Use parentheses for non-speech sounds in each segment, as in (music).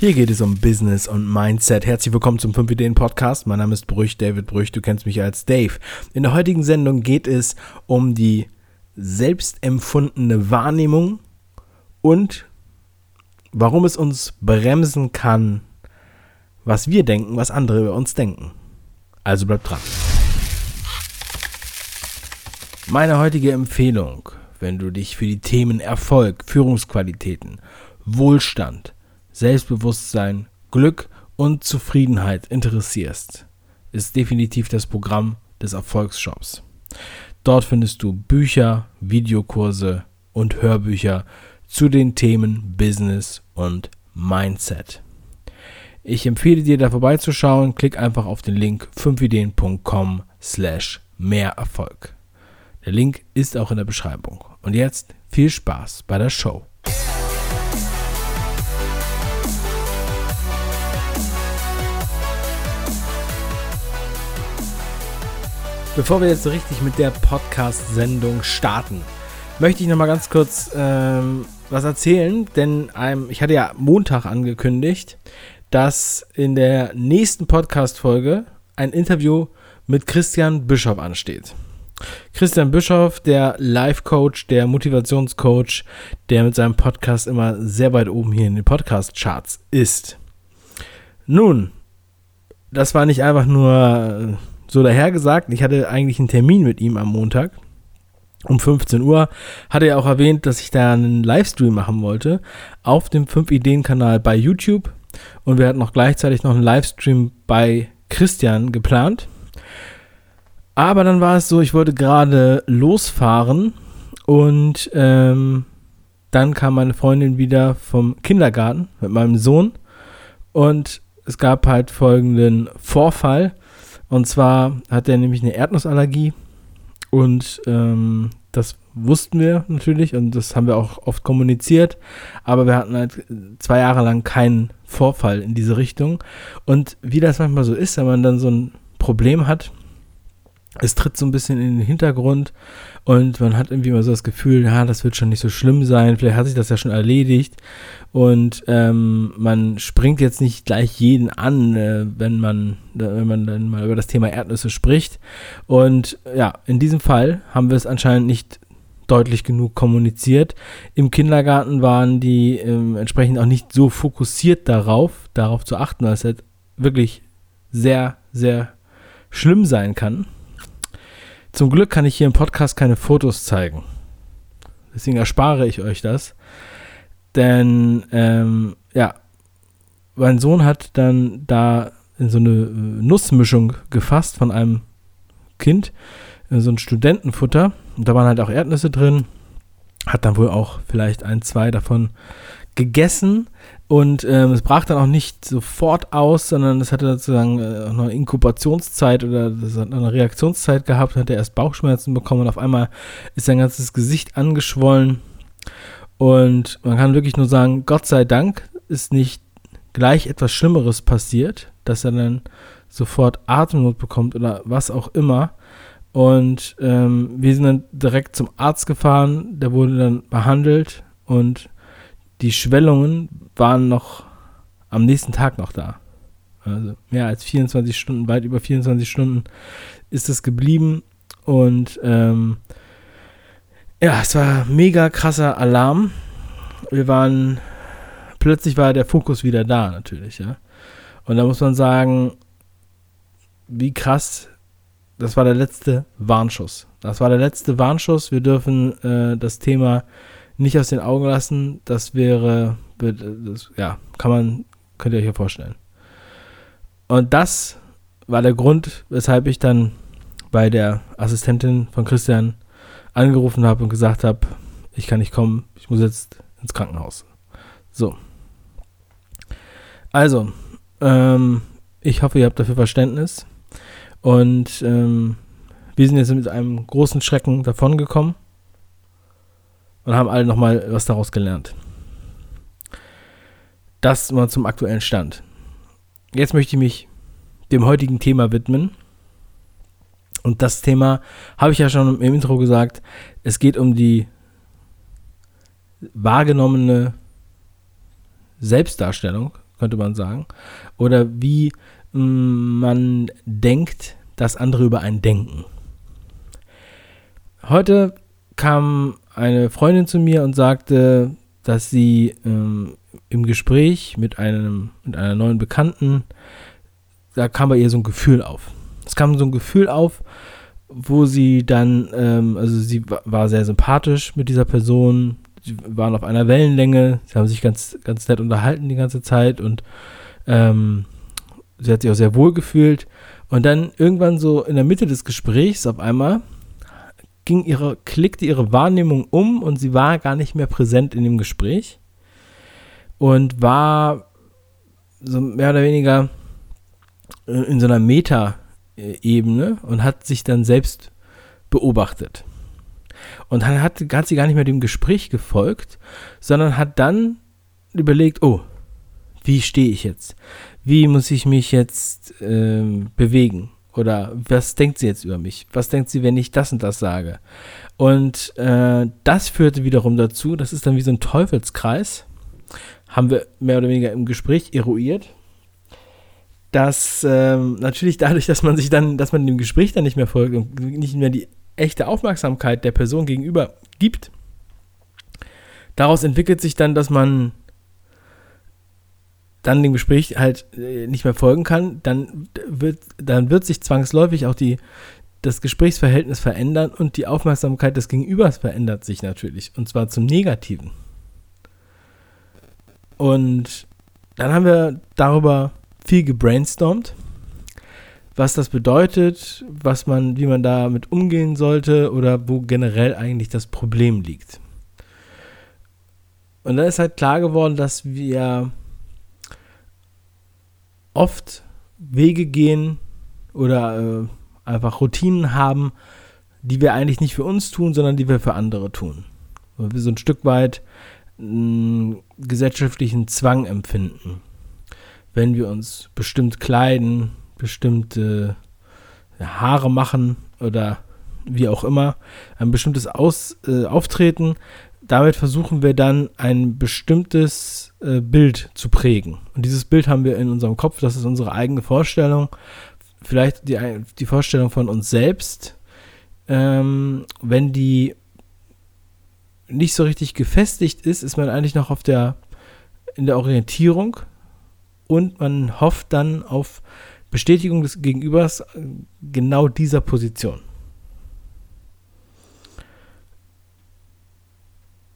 Hier geht es um Business und Mindset. Herzlich willkommen zum 5 Ideen Podcast. Mein Name ist Brüch, David Brüch. Du kennst mich als Dave. In der heutigen Sendung geht es um die selbstempfundene Wahrnehmung und warum es uns bremsen kann, was wir denken, was andere über uns denken. Also bleibt dran. Meine heutige Empfehlung, wenn du dich für die Themen Erfolg, Führungsqualitäten, Wohlstand, Selbstbewusstsein, Glück und Zufriedenheit interessierst, ist definitiv das Programm des Erfolgsshops. Dort findest du Bücher, Videokurse und Hörbücher zu den Themen Business und Mindset. Ich empfehle dir da vorbeizuschauen. Klick einfach auf den Link 5ideen.com slash mehr Erfolg. Der Link ist auch in der Beschreibung. Und jetzt viel Spaß bei der Show. Bevor wir jetzt so richtig mit der Podcast-Sendung starten, möchte ich noch mal ganz kurz ähm, was erzählen, denn ähm, ich hatte ja Montag angekündigt, dass in der nächsten Podcast-Folge ein Interview mit Christian Bischoff ansteht. Christian Bischoff, der Life-Coach, der Motivationscoach, der mit seinem Podcast immer sehr weit oben hier in den Podcast-Charts ist. Nun, das war nicht einfach nur so dahergesagt, ich hatte eigentlich einen Termin mit ihm am Montag um 15 Uhr. Hatte er auch erwähnt, dass ich da einen Livestream machen wollte auf dem 5-Ideen-Kanal bei YouTube. Und wir hatten auch gleichzeitig noch einen Livestream bei Christian geplant. Aber dann war es so, ich wollte gerade losfahren und ähm, dann kam meine Freundin wieder vom Kindergarten mit meinem Sohn und es gab halt folgenden Vorfall. Und zwar hat er nämlich eine Erdnussallergie und ähm, das wussten wir natürlich und das haben wir auch oft kommuniziert, aber wir hatten halt zwei Jahre lang keinen Vorfall in diese Richtung. Und wie das manchmal so ist, wenn man dann so ein Problem hat, es tritt so ein bisschen in den Hintergrund und man hat irgendwie mal so das Gefühl, ja, das wird schon nicht so schlimm sein, vielleicht hat sich das ja schon erledigt und ähm, man springt jetzt nicht gleich jeden an, äh, wenn man wenn man dann mal über das Thema Erdnüsse spricht und ja, in diesem Fall haben wir es anscheinend nicht deutlich genug kommuniziert. Im Kindergarten waren die ähm, entsprechend auch nicht so fokussiert darauf, darauf zu achten, dass es halt wirklich sehr, sehr schlimm sein kann. Zum Glück kann ich hier im Podcast keine Fotos zeigen. Deswegen erspare ich euch das. Denn, ähm, ja, mein Sohn hat dann da in so eine Nussmischung gefasst von einem Kind, äh, so ein Studentenfutter. Und da waren halt auch Erdnüsse drin. Hat dann wohl auch vielleicht ein, zwei davon gegessen. Und ähm, es brach dann auch nicht sofort aus, sondern es hatte sozusagen äh, eine Inkubationszeit oder eine Reaktionszeit gehabt, hat er erst Bauchschmerzen bekommen und auf einmal ist sein ganzes Gesicht angeschwollen. Und man kann wirklich nur sagen, Gott sei Dank ist nicht gleich etwas Schlimmeres passiert, dass er dann sofort Atemnot bekommt oder was auch immer. Und ähm, wir sind dann direkt zum Arzt gefahren, der wurde dann behandelt und die Schwellungen waren noch am nächsten Tag noch da. Also mehr als 24 Stunden, weit über 24 Stunden ist es geblieben. Und ähm, ja, es war mega krasser Alarm. Wir waren, plötzlich war der Fokus wieder da natürlich, ja. Und da muss man sagen, wie krass, das war der letzte Warnschuss. Das war der letzte Warnschuss. Wir dürfen äh, das Thema nicht aus den Augen lassen. Das wäre, das, ja, kann man, könnt ihr euch ja vorstellen. Und das war der Grund, weshalb ich dann bei der Assistentin von Christian angerufen habe und gesagt habe, ich kann nicht kommen, ich muss jetzt ins Krankenhaus. So. Also, ähm, ich hoffe, ihr habt dafür Verständnis. Und ähm, wir sind jetzt mit einem großen Schrecken davongekommen und haben alle nochmal was daraus gelernt. Das mal zum aktuellen Stand. Jetzt möchte ich mich dem heutigen Thema widmen. Und das Thema habe ich ja schon im Intro gesagt. Es geht um die wahrgenommene Selbstdarstellung, könnte man sagen. Oder wie mm, man denkt, dass andere über einen denken. Heute kam eine Freundin zu mir und sagte, dass sie ähm, im Gespräch mit einem mit einer neuen Bekannten, da kam bei ihr so ein Gefühl auf. Es kam so ein Gefühl auf, wo sie dann, ähm, also sie war sehr sympathisch mit dieser Person, sie waren auf einer Wellenlänge, sie haben sich ganz, ganz nett unterhalten die ganze Zeit und ähm, sie hat sich auch sehr wohl gefühlt. Und dann irgendwann so in der Mitte des Gesprächs auf einmal ging ihre, klickte ihre Wahrnehmung um und sie war gar nicht mehr präsent in dem Gespräch und war so mehr oder weniger in so einer Meta-Ebene und hat sich dann selbst beobachtet. Und dann hat, hat sie gar nicht mehr dem Gespräch gefolgt, sondern hat dann überlegt, oh, wie stehe ich jetzt? Wie muss ich mich jetzt ähm, bewegen? Oder was denkt sie jetzt über mich? Was denkt sie, wenn ich das und das sage? Und äh, das führte wiederum dazu, das ist dann wie so ein Teufelskreis, haben wir mehr oder weniger im Gespräch eruiert, dass ähm, natürlich dadurch, dass man sich dann, dass man dem Gespräch dann nicht mehr folgt und nicht mehr die echte Aufmerksamkeit der Person gegenüber gibt, daraus entwickelt sich dann, dass man dann dem Gespräch halt äh, nicht mehr folgen kann, dann wird, dann wird sich zwangsläufig auch die, das Gesprächsverhältnis verändern und die Aufmerksamkeit des Gegenübers verändert sich natürlich. Und zwar zum Negativen. Und dann haben wir darüber viel gebrainstormt, was das bedeutet, was man, wie man damit umgehen sollte oder wo generell eigentlich das Problem liegt. Und dann ist halt klar geworden, dass wir oft Wege gehen oder äh, einfach Routinen haben, die wir eigentlich nicht für uns tun, sondern die wir für andere tun. Weil wir so ein Stück weit einen gesellschaftlichen Zwang empfinden. Wenn wir uns bestimmt kleiden, bestimmte Haare machen oder wie auch immer, ein bestimmtes Aus, äh, Auftreten, damit versuchen wir dann ein bestimmtes äh, Bild zu prägen. Und dieses Bild haben wir in unserem Kopf, das ist unsere eigene Vorstellung, vielleicht die, die Vorstellung von uns selbst. Ähm, wenn die nicht so richtig gefestigt ist, ist man eigentlich noch auf der, in der Orientierung und man hofft dann auf Bestätigung des Gegenübers äh, genau dieser Position.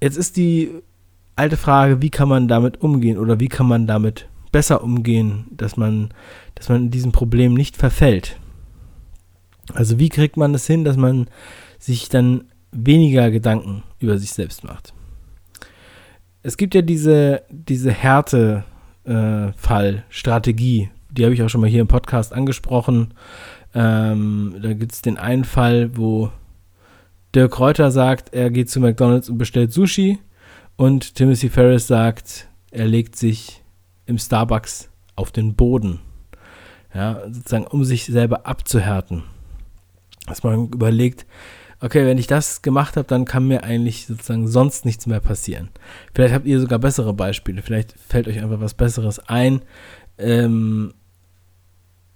Jetzt ist die alte Frage, wie kann man damit umgehen oder wie kann man damit besser umgehen, dass man, dass man in diesem Problem nicht verfällt. Also wie kriegt man es das hin, dass man sich dann weniger Gedanken über sich selbst macht? Es gibt ja diese, diese Härtefall-Strategie, äh, die habe ich auch schon mal hier im Podcast angesprochen. Ähm, da gibt es den einen Fall, wo Dirk Reuter sagt, er geht zu McDonalds und bestellt Sushi. Und Timothy Ferris sagt, er legt sich im Starbucks auf den Boden. Ja, sozusagen, um sich selber abzuhärten. Dass man überlegt, okay, wenn ich das gemacht habe, dann kann mir eigentlich sozusagen sonst nichts mehr passieren. Vielleicht habt ihr sogar bessere Beispiele, vielleicht fällt euch einfach was Besseres ein. Ähm,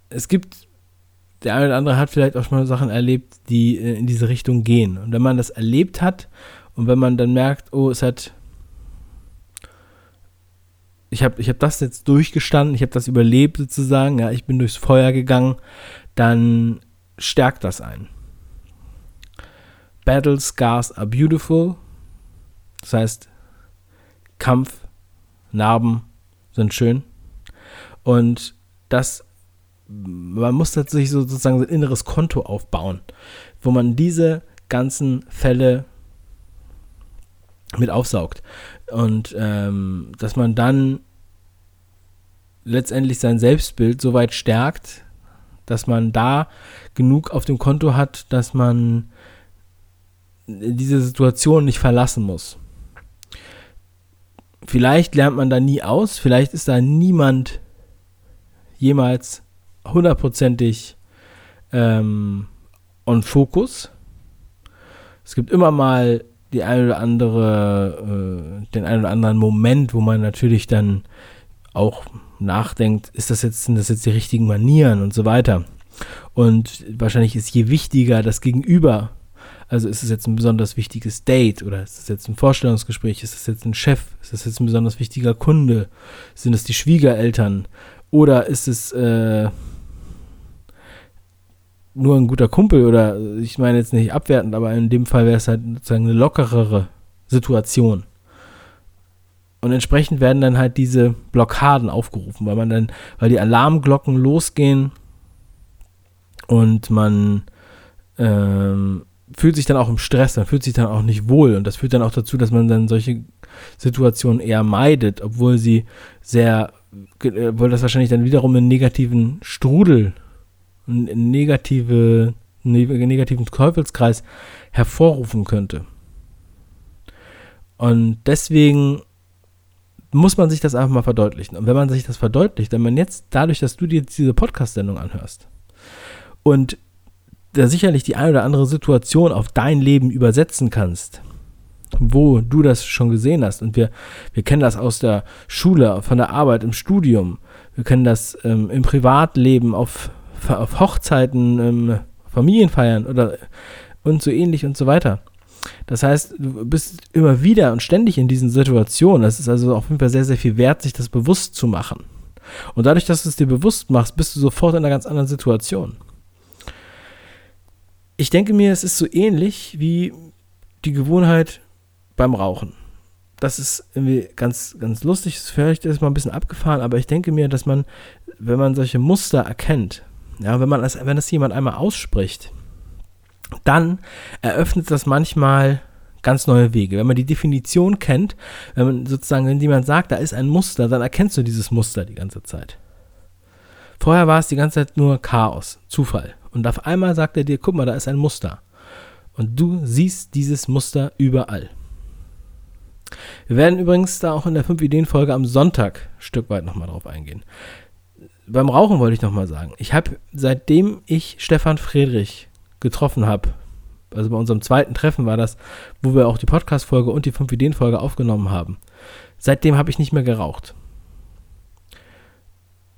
es gibt der eine oder andere hat vielleicht auch schon mal Sachen erlebt, die äh, in diese Richtung gehen. Und wenn man das erlebt hat und wenn man dann merkt, oh, es hat, ich habe ich hab das jetzt durchgestanden, ich habe das überlebt sozusagen, ja, ich bin durchs Feuer gegangen, dann stärkt das ein. Battle Scars are beautiful. Das heißt, Kampf, Narben sind schön. Und das man muss tatsächlich so sozusagen ein inneres Konto aufbauen, wo man diese ganzen Fälle mit aufsaugt. Und ähm, dass man dann letztendlich sein Selbstbild so weit stärkt, dass man da genug auf dem Konto hat, dass man diese Situation nicht verlassen muss. Vielleicht lernt man da nie aus, vielleicht ist da niemand jemals hundertprozentig ähm, on Focus. Es gibt immer mal die eine oder andere, äh, den einen oder anderen Moment, wo man natürlich dann auch nachdenkt, ist das jetzt, sind das jetzt die richtigen Manieren und so weiter. Und wahrscheinlich ist je wichtiger das Gegenüber, also ist es jetzt ein besonders wichtiges Date oder ist es jetzt ein Vorstellungsgespräch, ist es jetzt ein Chef, ist es jetzt ein besonders wichtiger Kunde, sind es die Schwiegereltern oder ist es äh, nur ein guter Kumpel oder ich meine jetzt nicht abwertend, aber in dem Fall wäre es halt sozusagen eine lockerere Situation. Und entsprechend werden dann halt diese Blockaden aufgerufen, weil man dann, weil die Alarmglocken losgehen und man ähm, fühlt sich dann auch im Stress, man fühlt sich dann auch nicht wohl und das führt dann auch dazu, dass man dann solche Situationen eher meidet, obwohl sie sehr, obwohl das wahrscheinlich dann wiederum einen negativen Strudel, negative, einen negativen Teufelskreis hervorrufen könnte. Und deswegen muss man sich das einfach mal verdeutlichen. Und wenn man sich das verdeutlicht, wenn man jetzt dadurch, dass du dir diese Podcast-Sendung anhörst und da sicherlich die eine oder andere Situation auf dein Leben übersetzen kannst, wo du das schon gesehen hast. Und wir, wir kennen das aus der Schule, von der Arbeit, im Studium. Wir kennen das ähm, im Privatleben, auf, auf Hochzeiten, ähm, Familienfeiern oder und so ähnlich und so weiter. Das heißt, du bist immer wieder und ständig in diesen Situationen. Das ist also auf jeden Fall sehr, sehr viel wert, sich das bewusst zu machen. Und dadurch, dass du es dir bewusst machst, bist du sofort in einer ganz anderen Situation. Ich denke mir, es ist so ähnlich wie die Gewohnheit beim Rauchen. Das ist irgendwie ganz, ganz lustig, ist vielleicht erstmal ein bisschen abgefahren, aber ich denke mir, dass man, wenn man solche Muster erkennt, ja, wenn man das, wenn das jemand einmal ausspricht, dann eröffnet das manchmal ganz neue Wege. Wenn man die Definition kennt, wenn man sozusagen, wenn jemand sagt, da ist ein Muster, dann erkennst du dieses Muster die ganze Zeit. Vorher war es die ganze Zeit nur Chaos, Zufall. Und auf einmal sagt er dir, guck mal, da ist ein Muster. Und du siehst dieses Muster überall. Wir werden übrigens da auch in der 5-Ideen-Folge am Sonntag ein Stück weit nochmal drauf eingehen. Beim Rauchen wollte ich nochmal sagen, ich habe, seitdem ich Stefan Friedrich getroffen habe, also bei unserem zweiten Treffen war das, wo wir auch die Podcast-Folge und die 5-Ideen-Folge aufgenommen haben. Seitdem habe ich nicht mehr geraucht.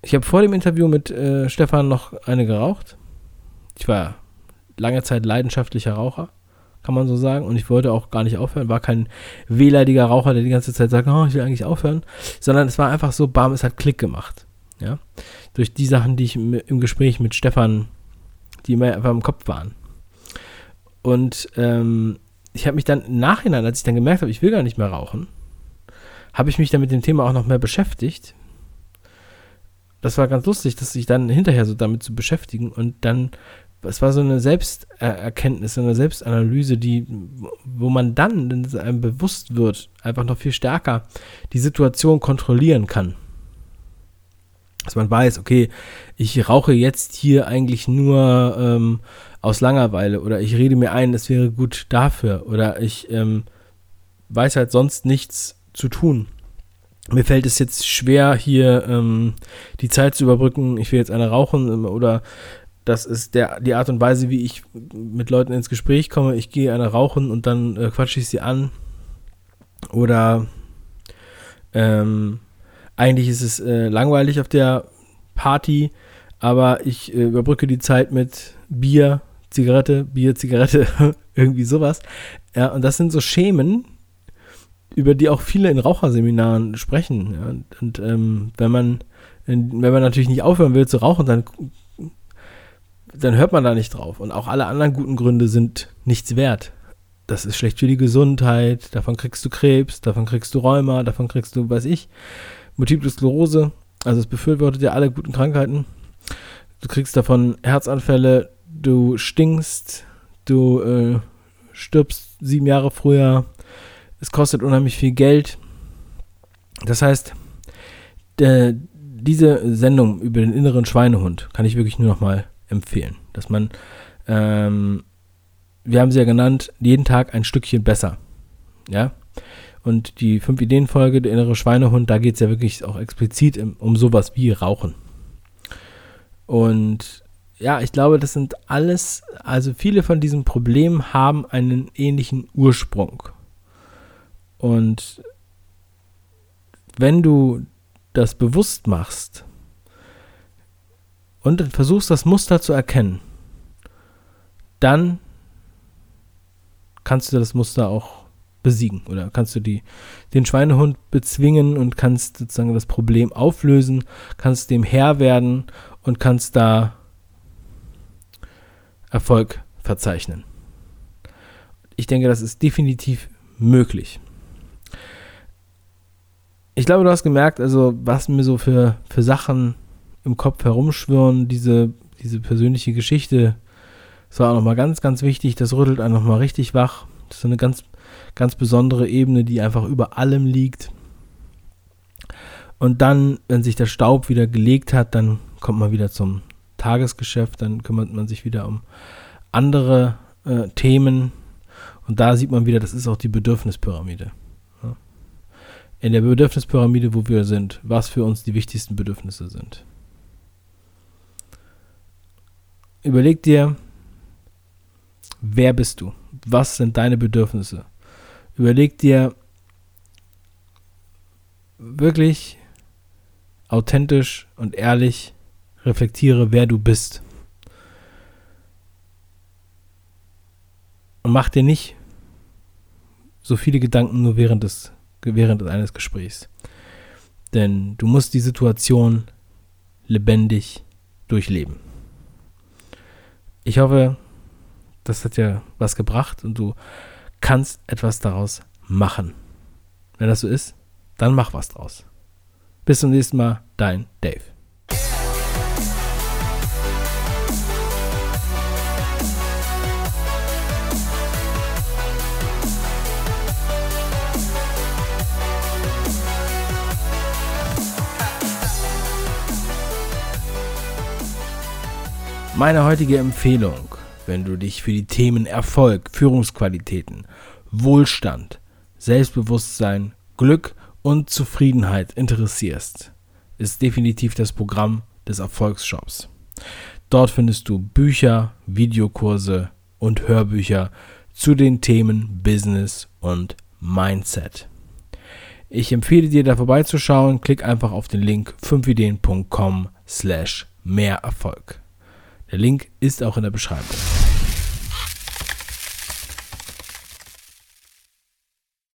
Ich habe vor dem Interview mit äh, Stefan noch eine geraucht. Ich war lange Zeit leidenschaftlicher Raucher, kann man so sagen. Und ich wollte auch gar nicht aufhören. War kein wehleidiger Raucher, der die ganze Zeit sagt, oh, ich will eigentlich aufhören. Sondern es war einfach so, bam, es hat Klick gemacht. Ja. Durch die Sachen, die ich im Gespräch mit Stefan die mir einfach im Kopf waren. Und ähm, ich habe mich dann im Nachhinein, als ich dann gemerkt habe, ich will gar nicht mehr rauchen, habe ich mich dann mit dem Thema auch noch mehr beschäftigt. Das war ganz lustig, dass sich dann hinterher so damit zu beschäftigen und dann, es war so eine Selbsterkenntnis, eine Selbstanalyse, die, wo man dann, wenn es einem bewusst wird, einfach noch viel stärker die Situation kontrollieren kann dass man weiß, okay, ich rauche jetzt hier eigentlich nur ähm, aus Langeweile oder ich rede mir ein, es wäre gut dafür oder ich ähm, weiß halt sonst nichts zu tun. Mir fällt es jetzt schwer, hier ähm, die Zeit zu überbrücken, ich will jetzt eine rauchen ähm, oder das ist der, die Art und Weise, wie ich mit Leuten ins Gespräch komme. Ich gehe eine rauchen und dann äh, quatsche ich sie an. Oder ähm, eigentlich ist es äh, langweilig auf der Party, aber ich äh, überbrücke die Zeit mit Bier, Zigarette, Bier, Zigarette, (laughs) irgendwie sowas. Ja, und das sind so Schemen, über die auch viele in Raucherseminaren sprechen. Ja. Und, und ähm, wenn man wenn man natürlich nicht aufhören will zu rauchen, dann, dann hört man da nicht drauf. Und auch alle anderen guten Gründe sind nichts wert. Das ist schlecht für die Gesundheit, davon kriegst du Krebs, davon kriegst du Rheuma, davon kriegst du, weiß ich, Multiple Sklerose. Also es befürwortet ja alle guten Krankheiten. Du kriegst davon Herzanfälle, du stinkst, du äh, stirbst sieben Jahre früher, es kostet unheimlich viel Geld. Das heißt, der, diese Sendung über den inneren Schweinehund kann ich wirklich nur noch mal empfehlen. Dass man, ähm, wir haben sie ja genannt, jeden Tag ein Stückchen besser. Ja, und die fünf Ideen Folge, der innere Schweinehund, da geht es ja wirklich auch explizit um sowas wie Rauchen. Und ja, ich glaube, das sind alles, also viele von diesen Problemen haben einen ähnlichen Ursprung. Und wenn du das bewusst machst und versuchst das Muster zu erkennen, dann kannst du das Muster auch besiegen oder kannst du die, den Schweinehund bezwingen und kannst sozusagen das Problem auflösen, kannst dem Herr werden und kannst da Erfolg verzeichnen. Ich denke, das ist definitiv möglich. Ich glaube, du hast gemerkt, also was mir so für, für Sachen im Kopf herumschwirren, diese, diese persönliche Geschichte, das war auch nochmal ganz, ganz wichtig, das rüttelt einen nochmal richtig wach. Das ist eine ganz, ganz besondere Ebene, die einfach über allem liegt. Und dann, wenn sich der Staub wieder gelegt hat, dann kommt man wieder zum Tagesgeschäft, dann kümmert man sich wieder um andere äh, Themen. Und da sieht man wieder, das ist auch die Bedürfnispyramide. In der Bedürfnispyramide, wo wir sind, was für uns die wichtigsten Bedürfnisse sind. Überleg dir, wer bist du? Was sind deine Bedürfnisse? Überleg dir wirklich authentisch und ehrlich, reflektiere, wer du bist. Und mach dir nicht so viele Gedanken nur während, des, während eines Gesprächs. Denn du musst die Situation lebendig durchleben. Ich hoffe, das hat ja was gebracht und du kannst etwas daraus machen. Wenn das so ist, dann mach was draus. Bis zum nächsten Mal, dein Dave. Meine heutige Empfehlung, wenn du dich für die Themen Erfolg, Führungsqualitäten, Wohlstand, Selbstbewusstsein, Glück und Zufriedenheit interessierst, ist definitiv das Programm des Erfolgsshops. Dort findest du Bücher, Videokurse und Hörbücher zu den Themen Business und Mindset. Ich empfehle dir da vorbeizuschauen. Klick einfach auf den Link 5ideen.com slash mehr Erfolg. Der Link ist auch in der Beschreibung.